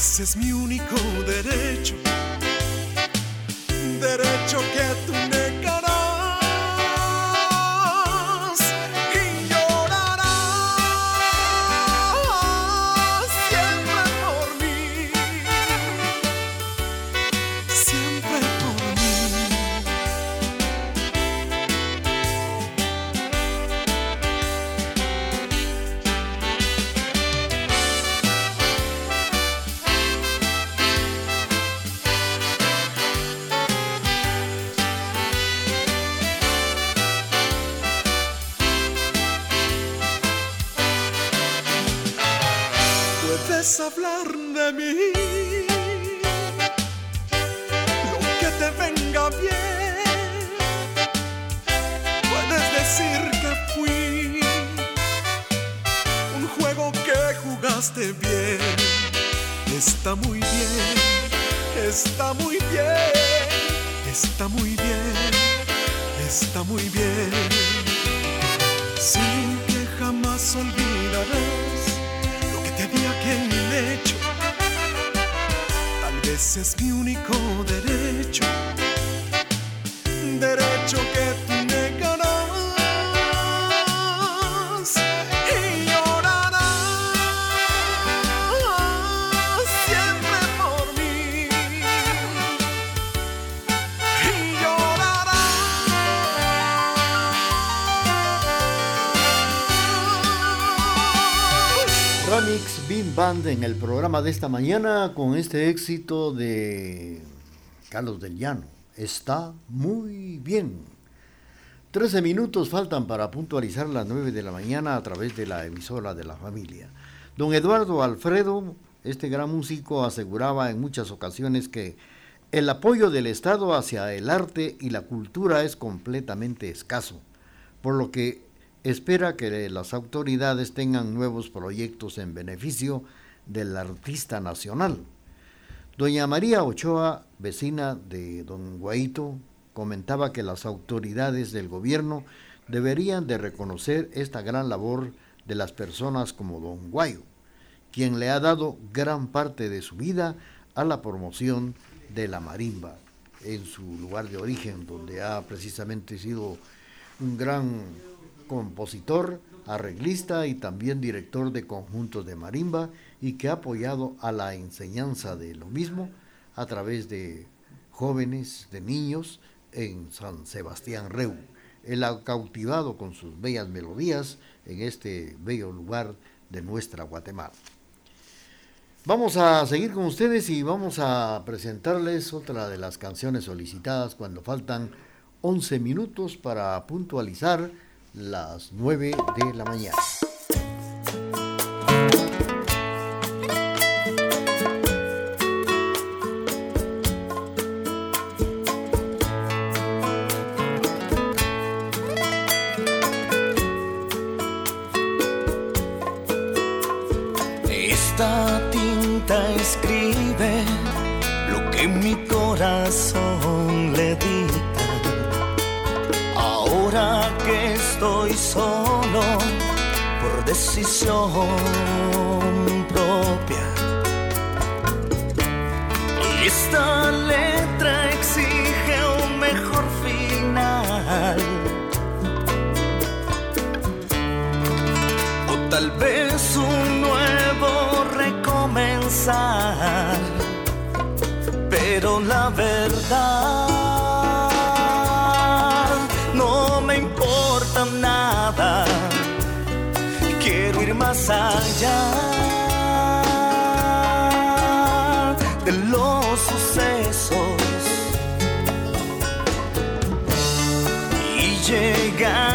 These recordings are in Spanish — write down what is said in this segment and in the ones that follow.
Vez es mi único derecho en el programa de esta mañana con este éxito de Carlos del Llano. Está muy bien. Trece minutos faltan para puntualizar las nueve de la mañana a través de la emisora de la familia. Don Eduardo Alfredo, este gran músico, aseguraba en muchas ocasiones que el apoyo del Estado hacia el arte y la cultura es completamente escaso, por lo que espera que las autoridades tengan nuevos proyectos en beneficio del artista nacional. Doña María Ochoa, vecina de don Guaito, comentaba que las autoridades del gobierno deberían de reconocer esta gran labor de las personas como don Guayo, quien le ha dado gran parte de su vida a la promoción de la marimba en su lugar de origen, donde ha precisamente sido un gran compositor, arreglista y también director de conjuntos de marimba y que ha apoyado a la enseñanza de lo mismo a través de jóvenes, de niños en San Sebastián Reu. Él ha cautivado con sus bellas melodías en este bello lugar de nuestra Guatemala. Vamos a seguir con ustedes y vamos a presentarles otra de las canciones solicitadas cuando faltan 11 minutos para puntualizar las 9 de la mañana. Decisión propia. Y esta letra exige un mejor final. O tal vez un nuevo recomenzar. Pero la verdad y llegar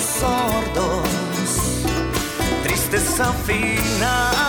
sordos, tristeza final,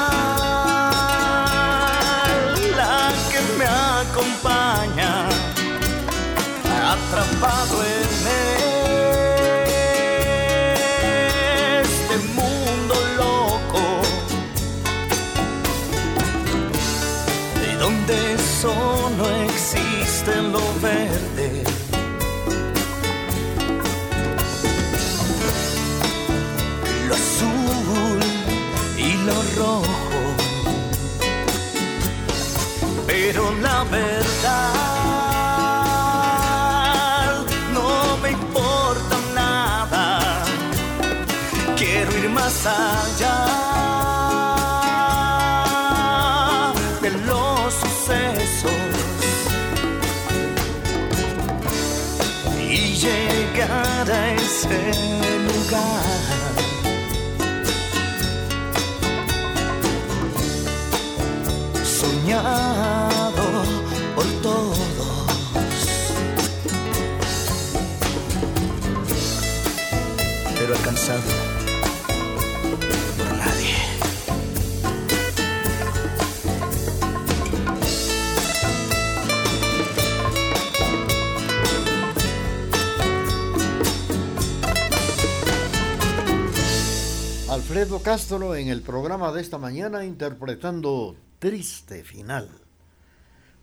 Alfredo Castro en el programa de esta mañana interpretando triste final.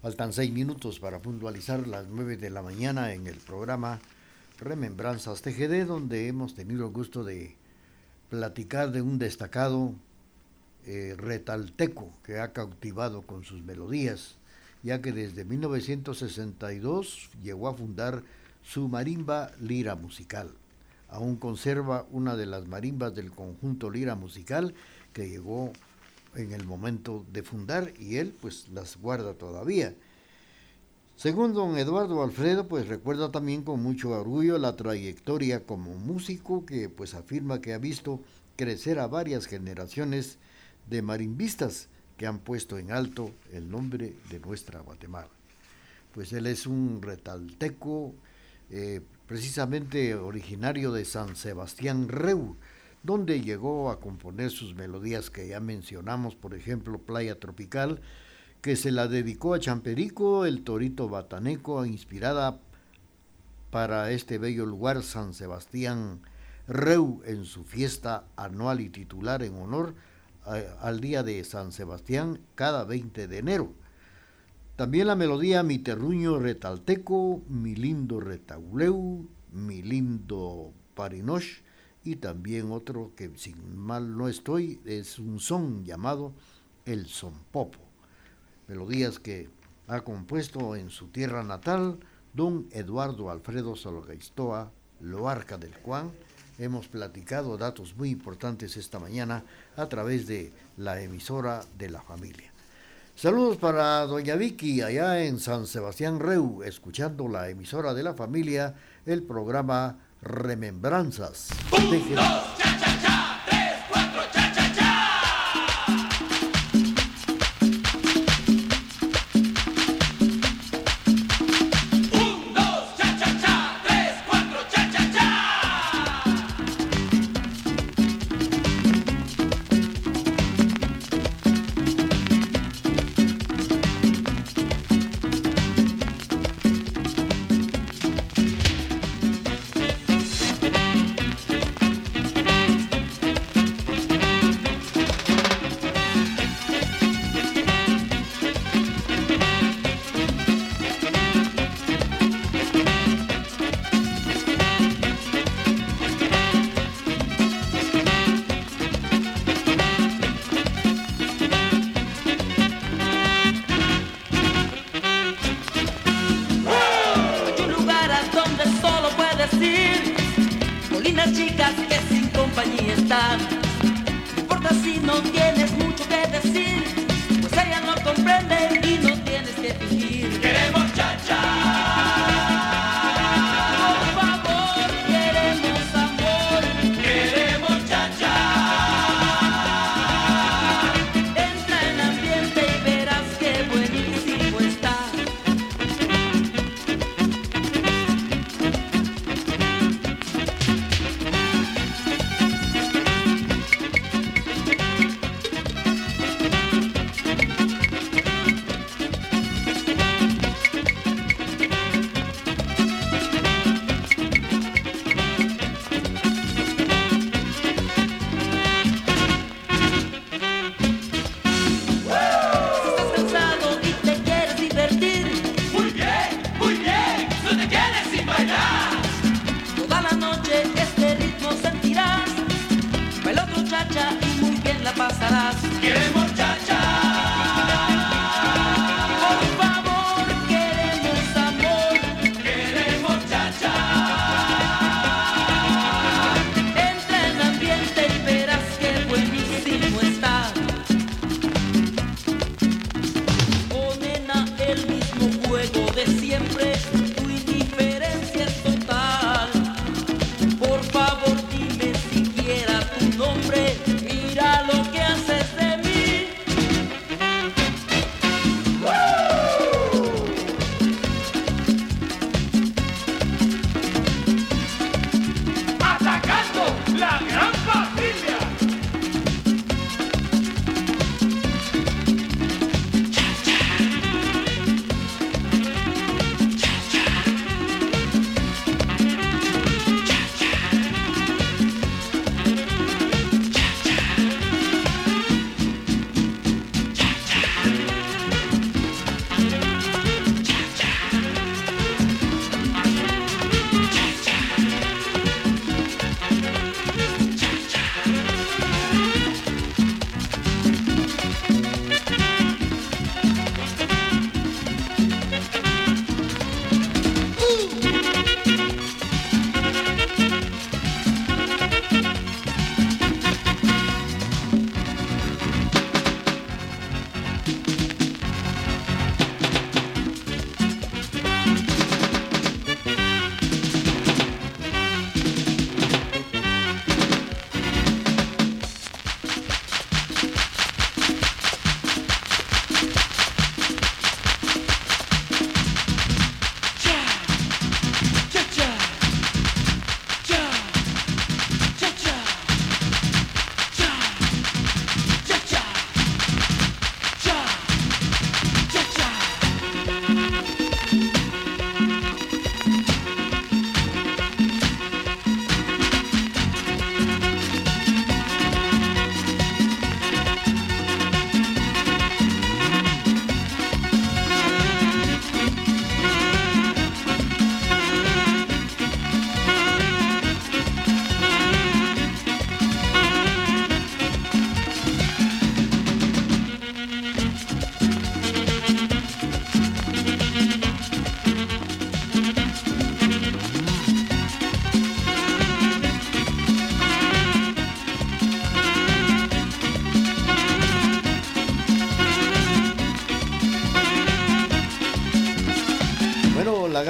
Faltan seis minutos para puntualizar las nueve de la mañana en el programa Remembranzas TGD, donde hemos tenido el gusto de platicar de un destacado eh, retalteco que ha cautivado con sus melodías, ya que desde 1962 llegó a fundar su marimba Lira Musical. Aún conserva una de las marimbas del conjunto Lira Musical que llegó en el momento de fundar y él pues las guarda todavía. Según don Eduardo Alfredo, pues recuerda también con mucho orgullo la trayectoria como músico que pues afirma que ha visto crecer a varias generaciones de marimbistas que han puesto en alto el nombre de nuestra Guatemala. Pues él es un retalteco, eh, precisamente originario de San Sebastián Reu, donde llegó a componer sus melodías que ya mencionamos, por ejemplo, Playa Tropical, que se la dedicó a Champerico, el Torito Bataneco, inspirada para este bello lugar San Sebastián Reu en su fiesta anual y titular en honor al día de San Sebastián cada 20 de enero. También la melodía Mi terruño retalteco, Mi lindo retauleu, Mi lindo parinosh y también otro que sin mal no estoy es un son llamado El Son Popo. Melodías que ha compuesto en su tierra natal don Eduardo Alfredo Sologaistoa, Loarca del Juan. Hemos platicado datos muy importantes esta mañana a través de la emisora de la familia. Saludos para doña Vicky allá en San Sebastián Reu, escuchando la emisora de la familia, el programa Remembranzas. Siquiera tu nombre. Mira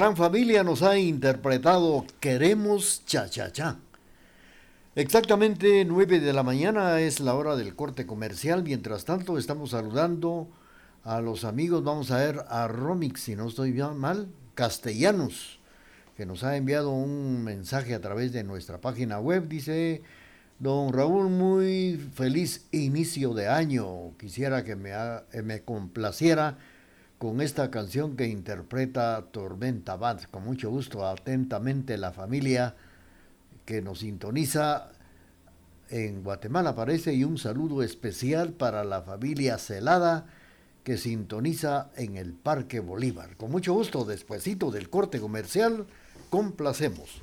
gran familia nos ha interpretado Queremos Cha Cha Cha. Exactamente 9 de la mañana es la hora del corte comercial. Mientras tanto, estamos saludando a los amigos. Vamos a ver a Romix, si no estoy bien mal, Castellanos, que nos ha enviado un mensaje a través de nuestra página web. Dice, don Raúl, muy feliz inicio de año. Quisiera que me, me complaciera con esta canción que interpreta Tormenta Band. Con mucho gusto, atentamente la familia que nos sintoniza en Guatemala parece y un saludo especial para la familia Celada que sintoniza en el Parque Bolívar. Con mucho gusto, despuesito del corte comercial, complacemos.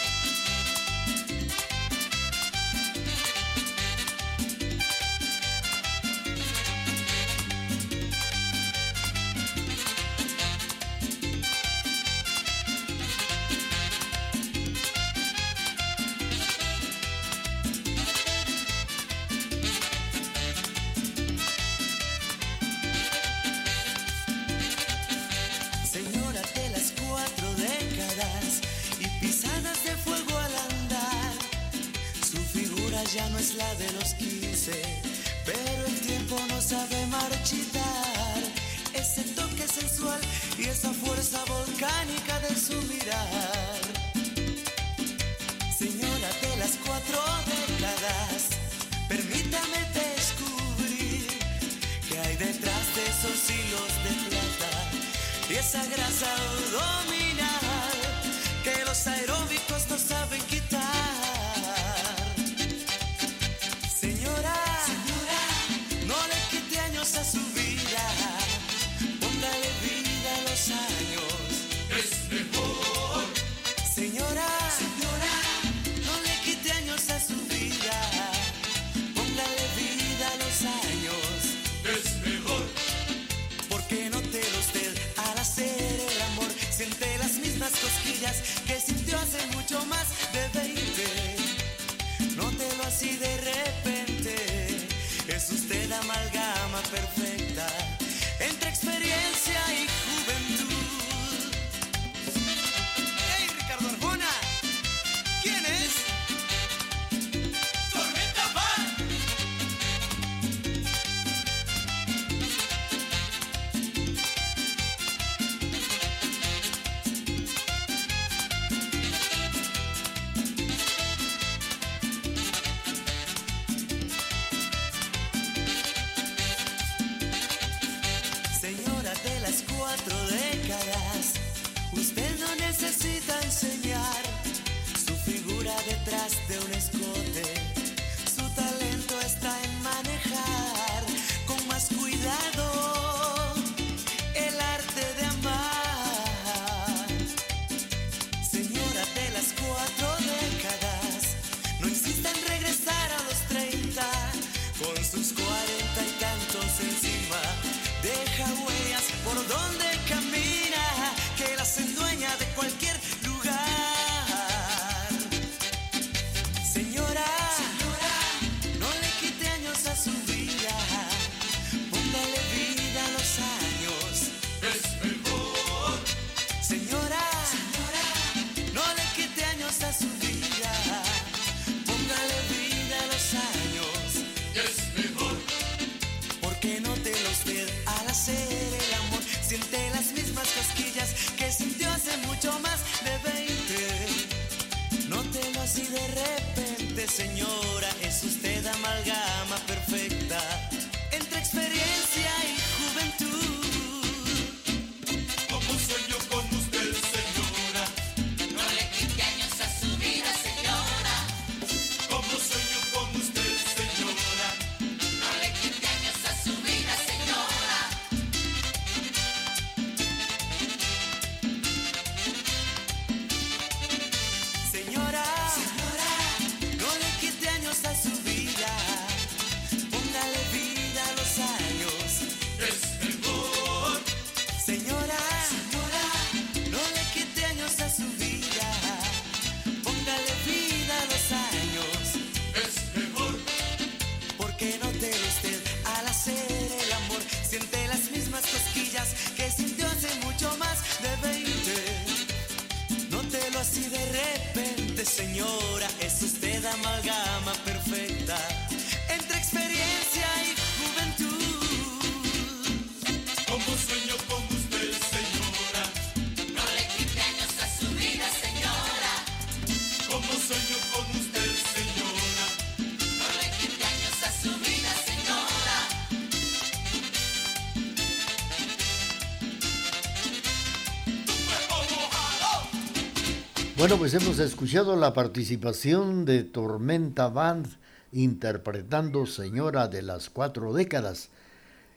Bueno, pues hemos escuchado la participación de Tormenta Band interpretando Señora de las Cuatro Décadas.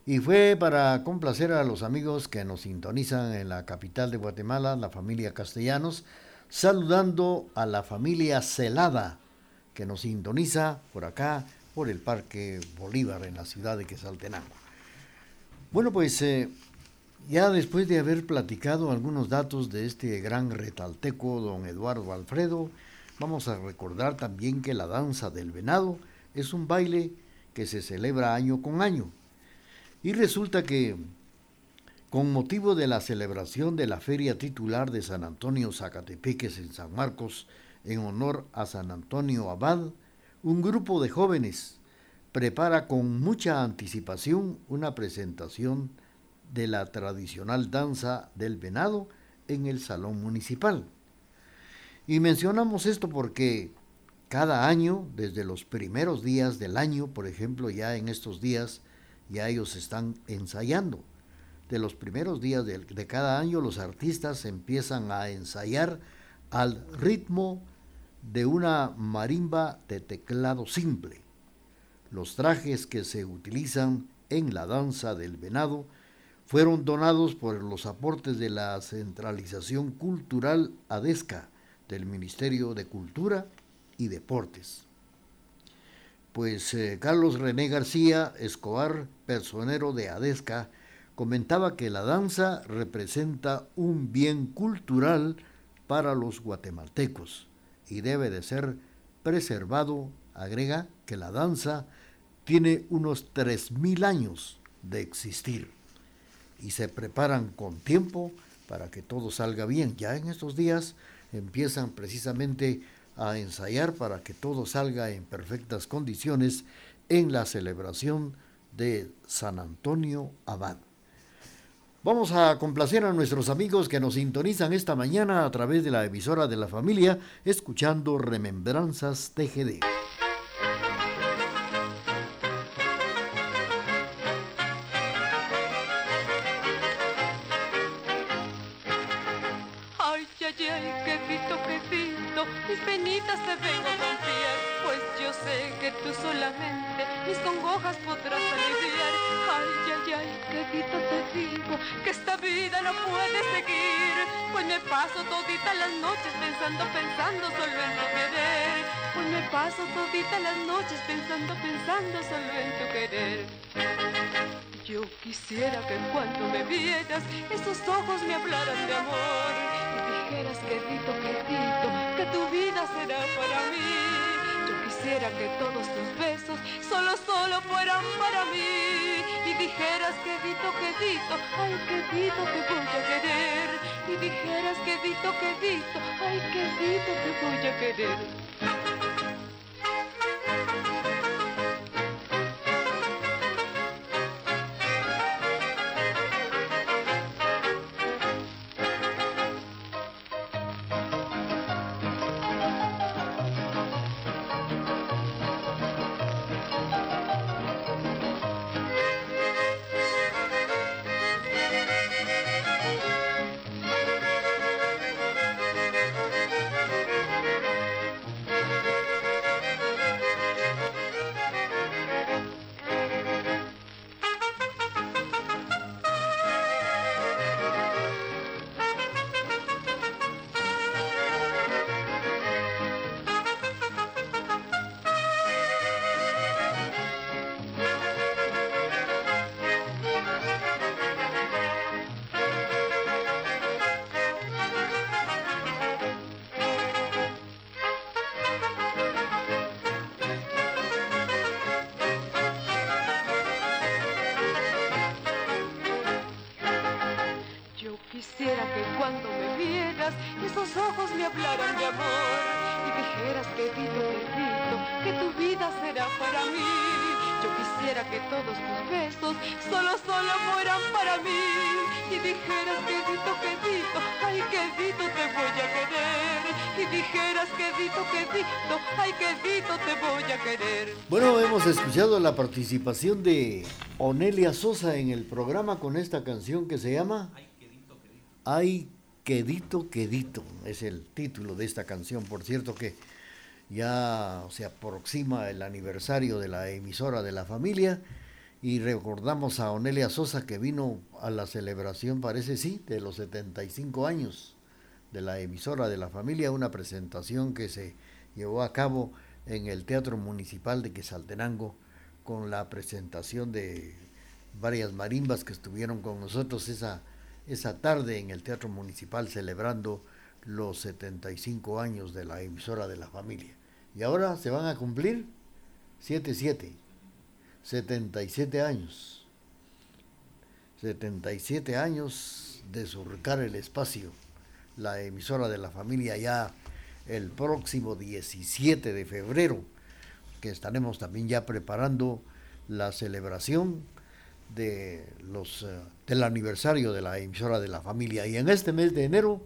Y fue para complacer a los amigos que nos sintonizan en la capital de Guatemala, la familia Castellanos, saludando a la familia Celada, que nos sintoniza por acá, por el Parque Bolívar, en la ciudad de Quesaltenango. Bueno, pues eh, ya después de haber platicado algunos datos de este gran retalteco, don Eduardo Alfredo, vamos a recordar también que la danza del venado es un baile que se celebra año con año. Y resulta que, con motivo de la celebración de la feria titular de San Antonio Zacatepeques en San Marcos, en honor a San Antonio Abad, un grupo de jóvenes prepara con mucha anticipación una presentación de la tradicional danza del venado en el Salón Municipal. Y mencionamos esto porque cada año, desde los primeros días del año, por ejemplo, ya en estos días, ya ellos están ensayando. De los primeros días de, de cada año, los artistas empiezan a ensayar al ritmo de una marimba de teclado simple. Los trajes que se utilizan en la danza del venado fueron donados por los aportes de la Centralización Cultural ADESCA del Ministerio de Cultura y Deportes. Pues eh, Carlos René García Escobar, personero de ADESCA, comentaba que la danza representa un bien cultural para los guatemaltecos y debe de ser preservado. Agrega que la danza tiene unos 3.000 años de existir y se preparan con tiempo para que todo salga bien. Ya en estos días empiezan precisamente a ensayar para que todo salga en perfectas condiciones en la celebración de San Antonio Abad. Vamos a complacer a nuestros amigos que nos sintonizan esta mañana a través de la emisora de la familia, escuchando Remembranzas TGD. Escuchado la participación de Onelia Sosa en el programa con esta canción que se llama Ay quedito, quedito, es el título de esta canción, por cierto que ya se aproxima el aniversario de la emisora de la familia. Y recordamos a Onelia Sosa que vino a la celebración, parece sí, de los 75 años de la emisora de la familia, una presentación que se llevó a cabo en el Teatro Municipal de Quesaltenango con la presentación de varias marimbas que estuvieron con nosotros esa, esa tarde en el Teatro Municipal celebrando los 75 años de la emisora de la familia. Y ahora se van a cumplir 7-7, 77 años. 77 años de surcar el espacio. La emisora de la familia ya el próximo 17 de febrero, que estaremos también ya preparando la celebración de los, eh, del aniversario de la emisora de la familia. Y en este mes de enero,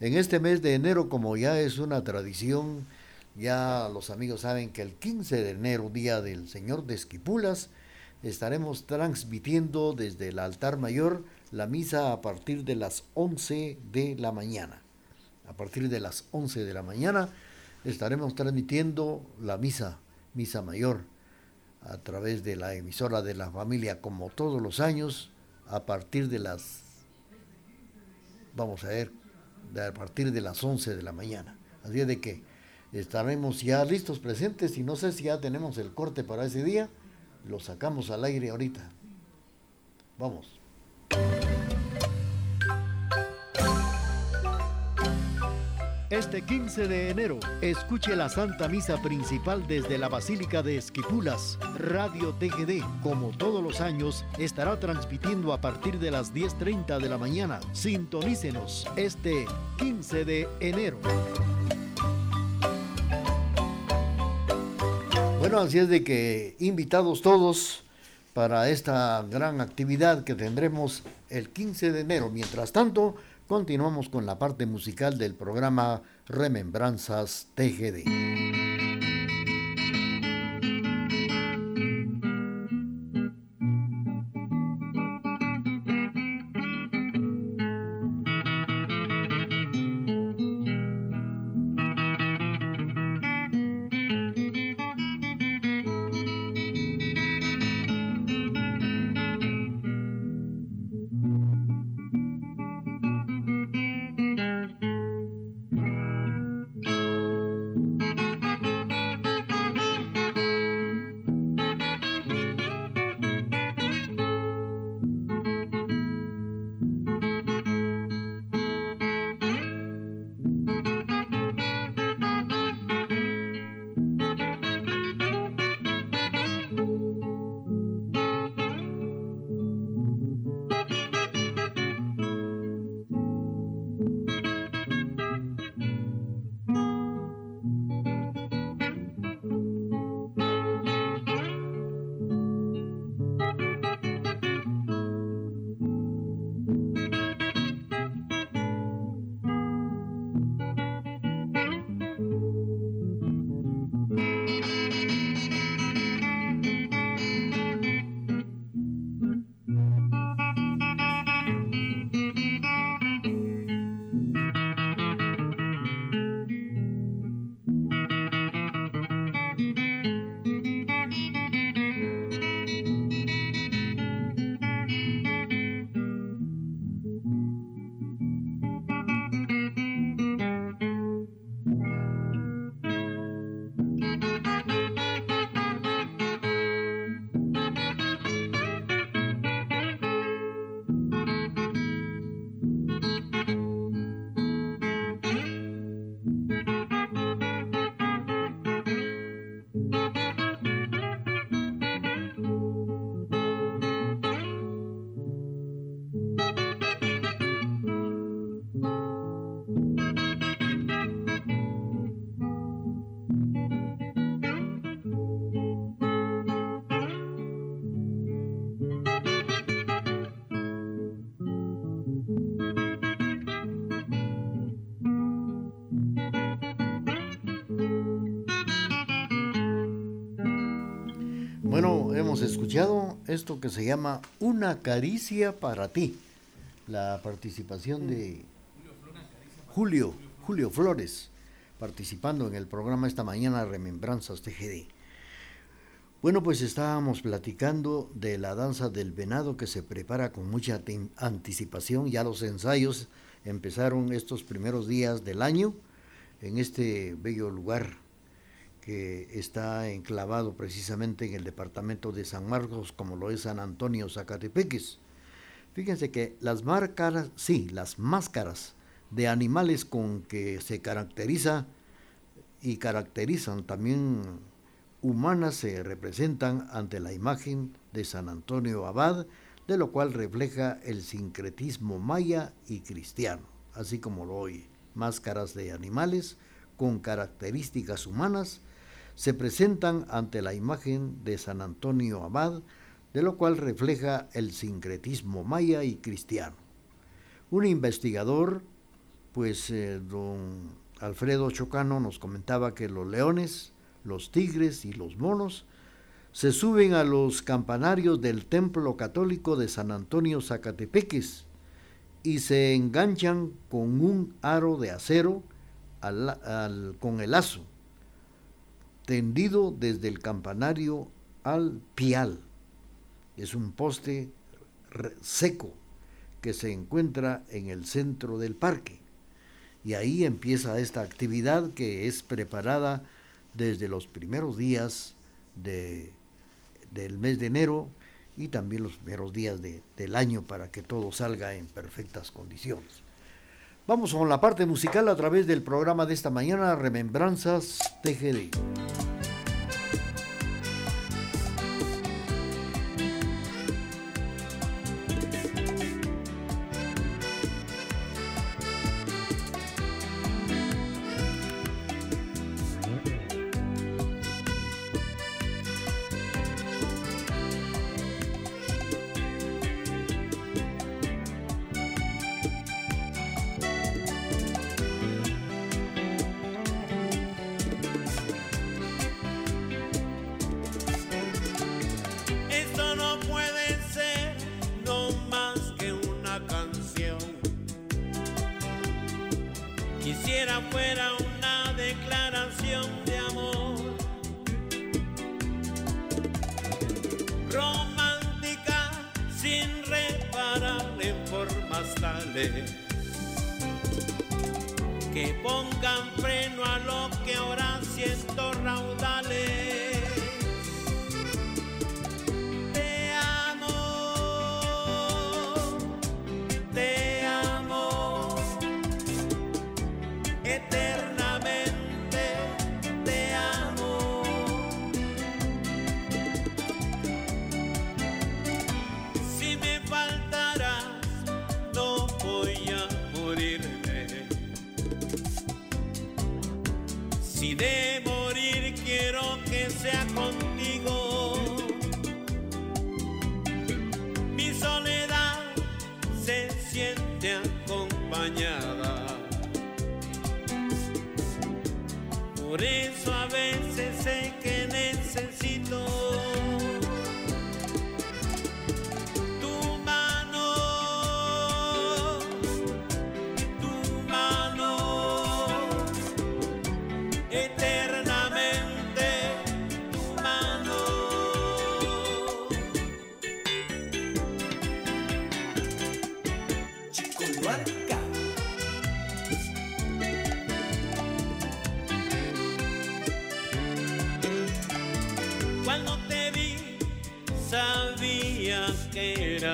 en este mes de enero, como ya es una tradición, ya los amigos saben que el 15 de enero, día del Señor de Esquipulas, estaremos transmitiendo desde el altar mayor la misa a partir de las 11 de la mañana. A partir de las 11 de la mañana estaremos transmitiendo la misa, misa mayor, a través de la emisora de la familia, como todos los años, a partir de las, vamos a ver, a partir de las 11 de la mañana. Así de que estaremos ya listos, presentes, y no sé si ya tenemos el corte para ese día, lo sacamos al aire ahorita. Vamos. Este 15 de enero, escuche la Santa Misa Principal desde la Basílica de Esquipulas. Radio TGD, como todos los años, estará transmitiendo a partir de las 10.30 de la mañana. Sintonícenos este 15 de enero. Bueno, así es de que invitados todos para esta gran actividad que tendremos el 15 de enero. Mientras tanto, continuamos con la parte musical del programa Remembranzas TGD. Esto que se llama Una caricia para ti. La participación de Julio, Julio Flores, participando en el programa esta mañana Remembranzas TGD. Bueno, pues estábamos platicando de la danza del venado que se prepara con mucha anticipación. Ya los ensayos empezaron estos primeros días del año en este bello lugar que está enclavado precisamente en el departamento de San Marcos, como lo es San Antonio Zacatepeques. Fíjense que las máscaras, sí, las máscaras de animales con que se caracteriza y caracterizan también humanas se representan ante la imagen de San Antonio Abad, de lo cual refleja el sincretismo maya y cristiano, así como lo oye, máscaras de animales con características humanas se presentan ante la imagen de San Antonio Abad, de lo cual refleja el sincretismo maya y cristiano. Un investigador, pues eh, don Alfredo Chocano nos comentaba que los leones, los tigres y los monos se suben a los campanarios del templo católico de San Antonio Zacatepeques y se enganchan con un aro de acero con el lazo tendido desde el campanario al pial. Es un poste seco que se encuentra en el centro del parque. Y ahí empieza esta actividad que es preparada desde los primeros días de, del mes de enero y también los primeros días del año para que todo salga en perfectas condiciones. Vamos con la parte musical a través del programa de esta mañana, Remembranzas TGD.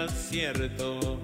Cierto.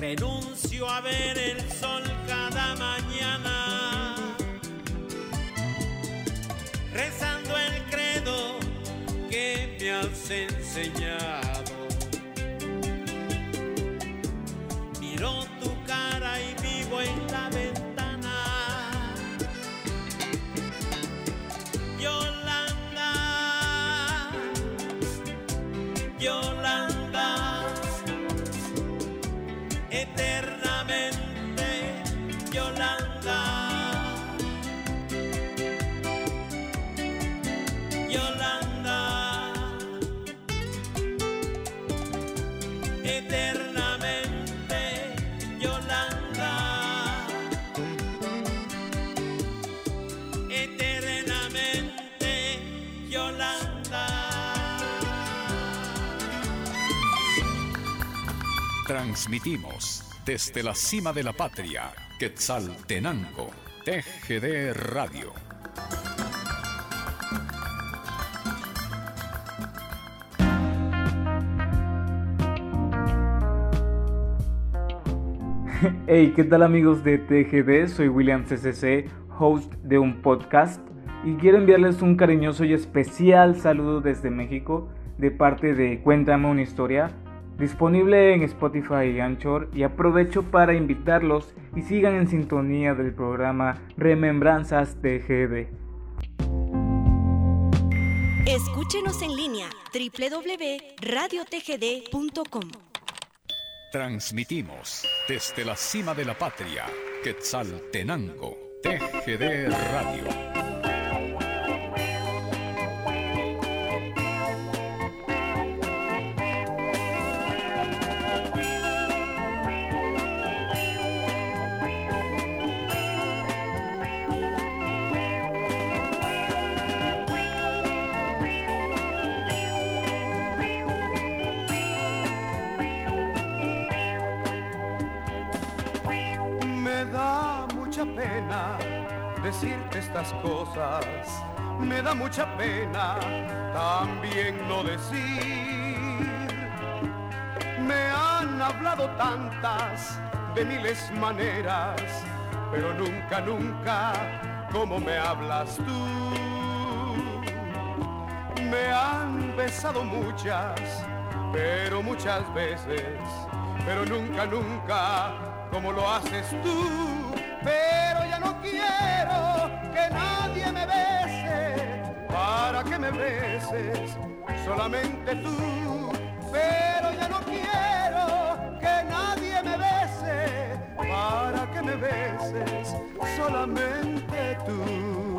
Renuncio a ver el sol cada mañana, rezando el credo que me has enseñado. Miro tu cara y vivo en la Transmitimos desde la cima de la patria, Quetzaltenango, TGD Radio. Hey, ¿qué tal amigos de TGD? Soy William CCC, host de un podcast y quiero enviarles un cariñoso y especial saludo desde México de parte de Cuéntame una historia, disponible en Spotify y Anchor y aprovecho para invitarlos y sigan en sintonía del programa Remembranzas TGD. Escúchenos en línea www.radiotgd.com. Transmitimos desde la cima de la patria, Quetzaltenango, TGD Radio. Me da mucha pena también no decir. Me han hablado tantas de miles maneras, pero nunca, nunca como me hablas tú. Me han besado muchas, pero muchas veces, pero nunca, nunca como lo haces tú. Pero ya no quiero beses solamente tú. Pero ya no quiero que nadie me bese, para que me beses solamente tú.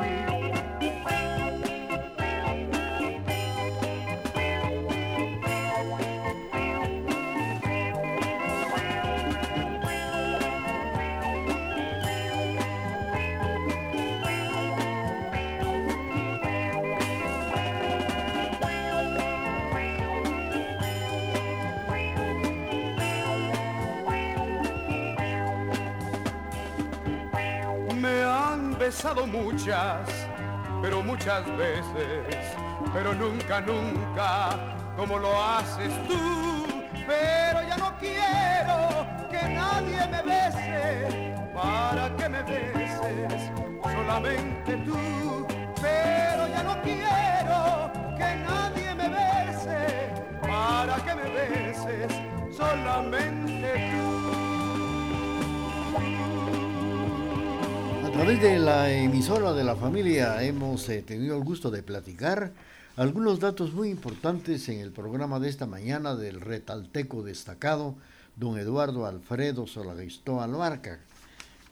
Muchas, pero muchas veces, pero nunca, nunca como lo haces tú. Pero ya no quiero que nadie me bese, para que me beses solamente tú. Pero ya no quiero que nadie me bese, para que me beses solamente tú. Través de la emisora de la familia hemos eh, tenido el gusto de platicar algunos datos muy importantes en el programa de esta mañana del retalteco destacado, don Eduardo Alfredo Solagistó Albarca,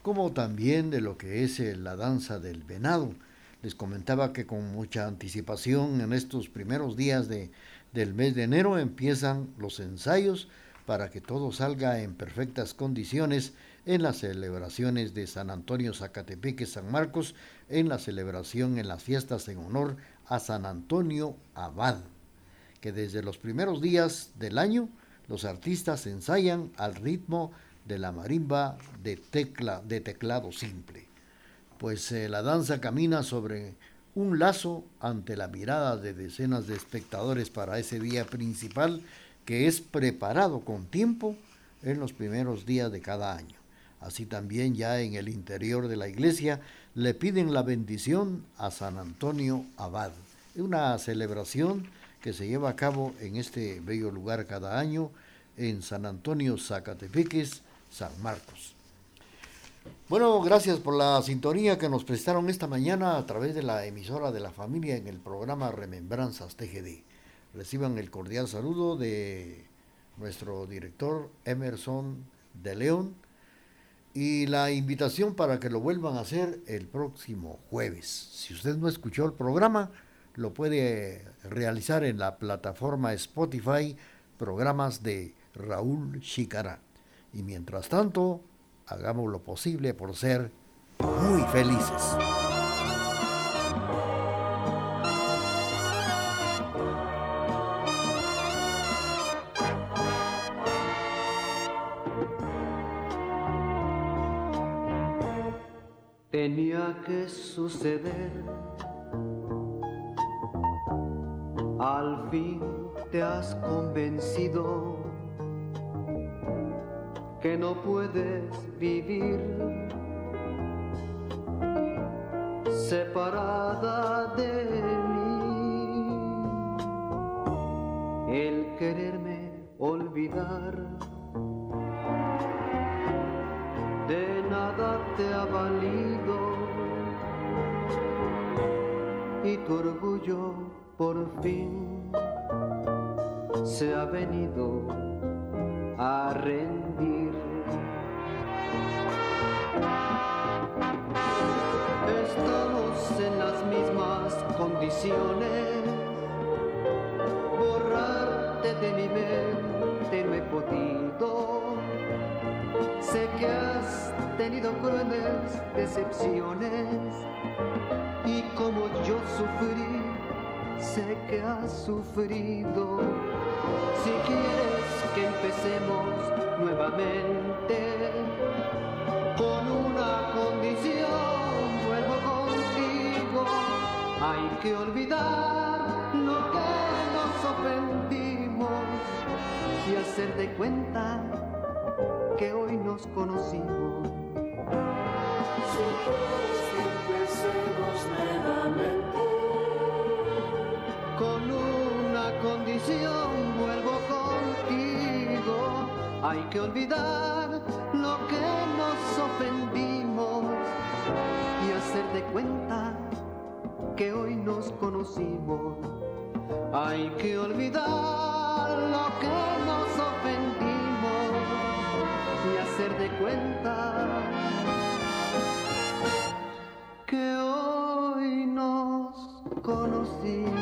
como también de lo que es eh, la danza del venado. Les comentaba que con mucha anticipación en estos primeros días de, del mes de enero empiezan los ensayos para que todo salga en perfectas condiciones en las celebraciones de San Antonio Zacatepeque San Marcos, en la celebración en las fiestas en honor a San Antonio Abad, que desde los primeros días del año los artistas ensayan al ritmo de la marimba de, tecla, de teclado simple. Pues eh, la danza camina sobre un lazo ante la mirada de decenas de espectadores para ese día principal que es preparado con tiempo en los primeros días de cada año. Así también ya en el interior de la iglesia le piden la bendición a San Antonio Abad. Una celebración que se lleva a cabo en este bello lugar cada año en San Antonio Zacatepeques, San Marcos. Bueno, gracias por la sintonía que nos prestaron esta mañana a través de la emisora de la familia en el programa Remembranzas TGD. Reciban el cordial saludo de nuestro director Emerson de León y la invitación para que lo vuelvan a hacer el próximo jueves. Si usted no escuchó el programa, lo puede realizar en la plataforma Spotify, programas de Raúl Chicará. Y mientras tanto, hagamos lo posible por ser muy felices. Al fin te has convencido que no puedes vivir separada de mí. El quererme olvidar tu orgullo por fin se ha venido a rendir. Estamos en las mismas condiciones. Borrarte de mi mente no he podido. Sé que has tenido crueles decepciones y como yo sufrí, sé que has sufrido. Si quieres que empecemos nuevamente con una condición, vuelvo contigo. Hay que olvidar lo que nos ofendimos y hacer de cuenta que hoy nos conocimos. Empecemos nuevamente con una condición, vuelvo contigo. Hay que olvidar lo que nos ofendimos y hacer de cuenta que hoy nos conocimos. Hay que olvidar lo que nos ofendimos y hacer de cuenta que nos conocimos.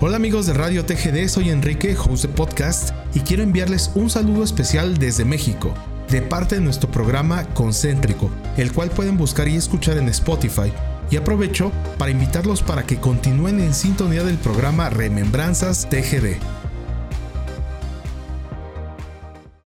Hola amigos de Radio TGD, soy Enrique, host de podcast, y quiero enviarles un saludo especial desde México, de parte de nuestro programa Concéntrico, el cual pueden buscar y escuchar en Spotify. Y aprovecho para invitarlos para que continúen en sintonía del programa Remembranzas TGD.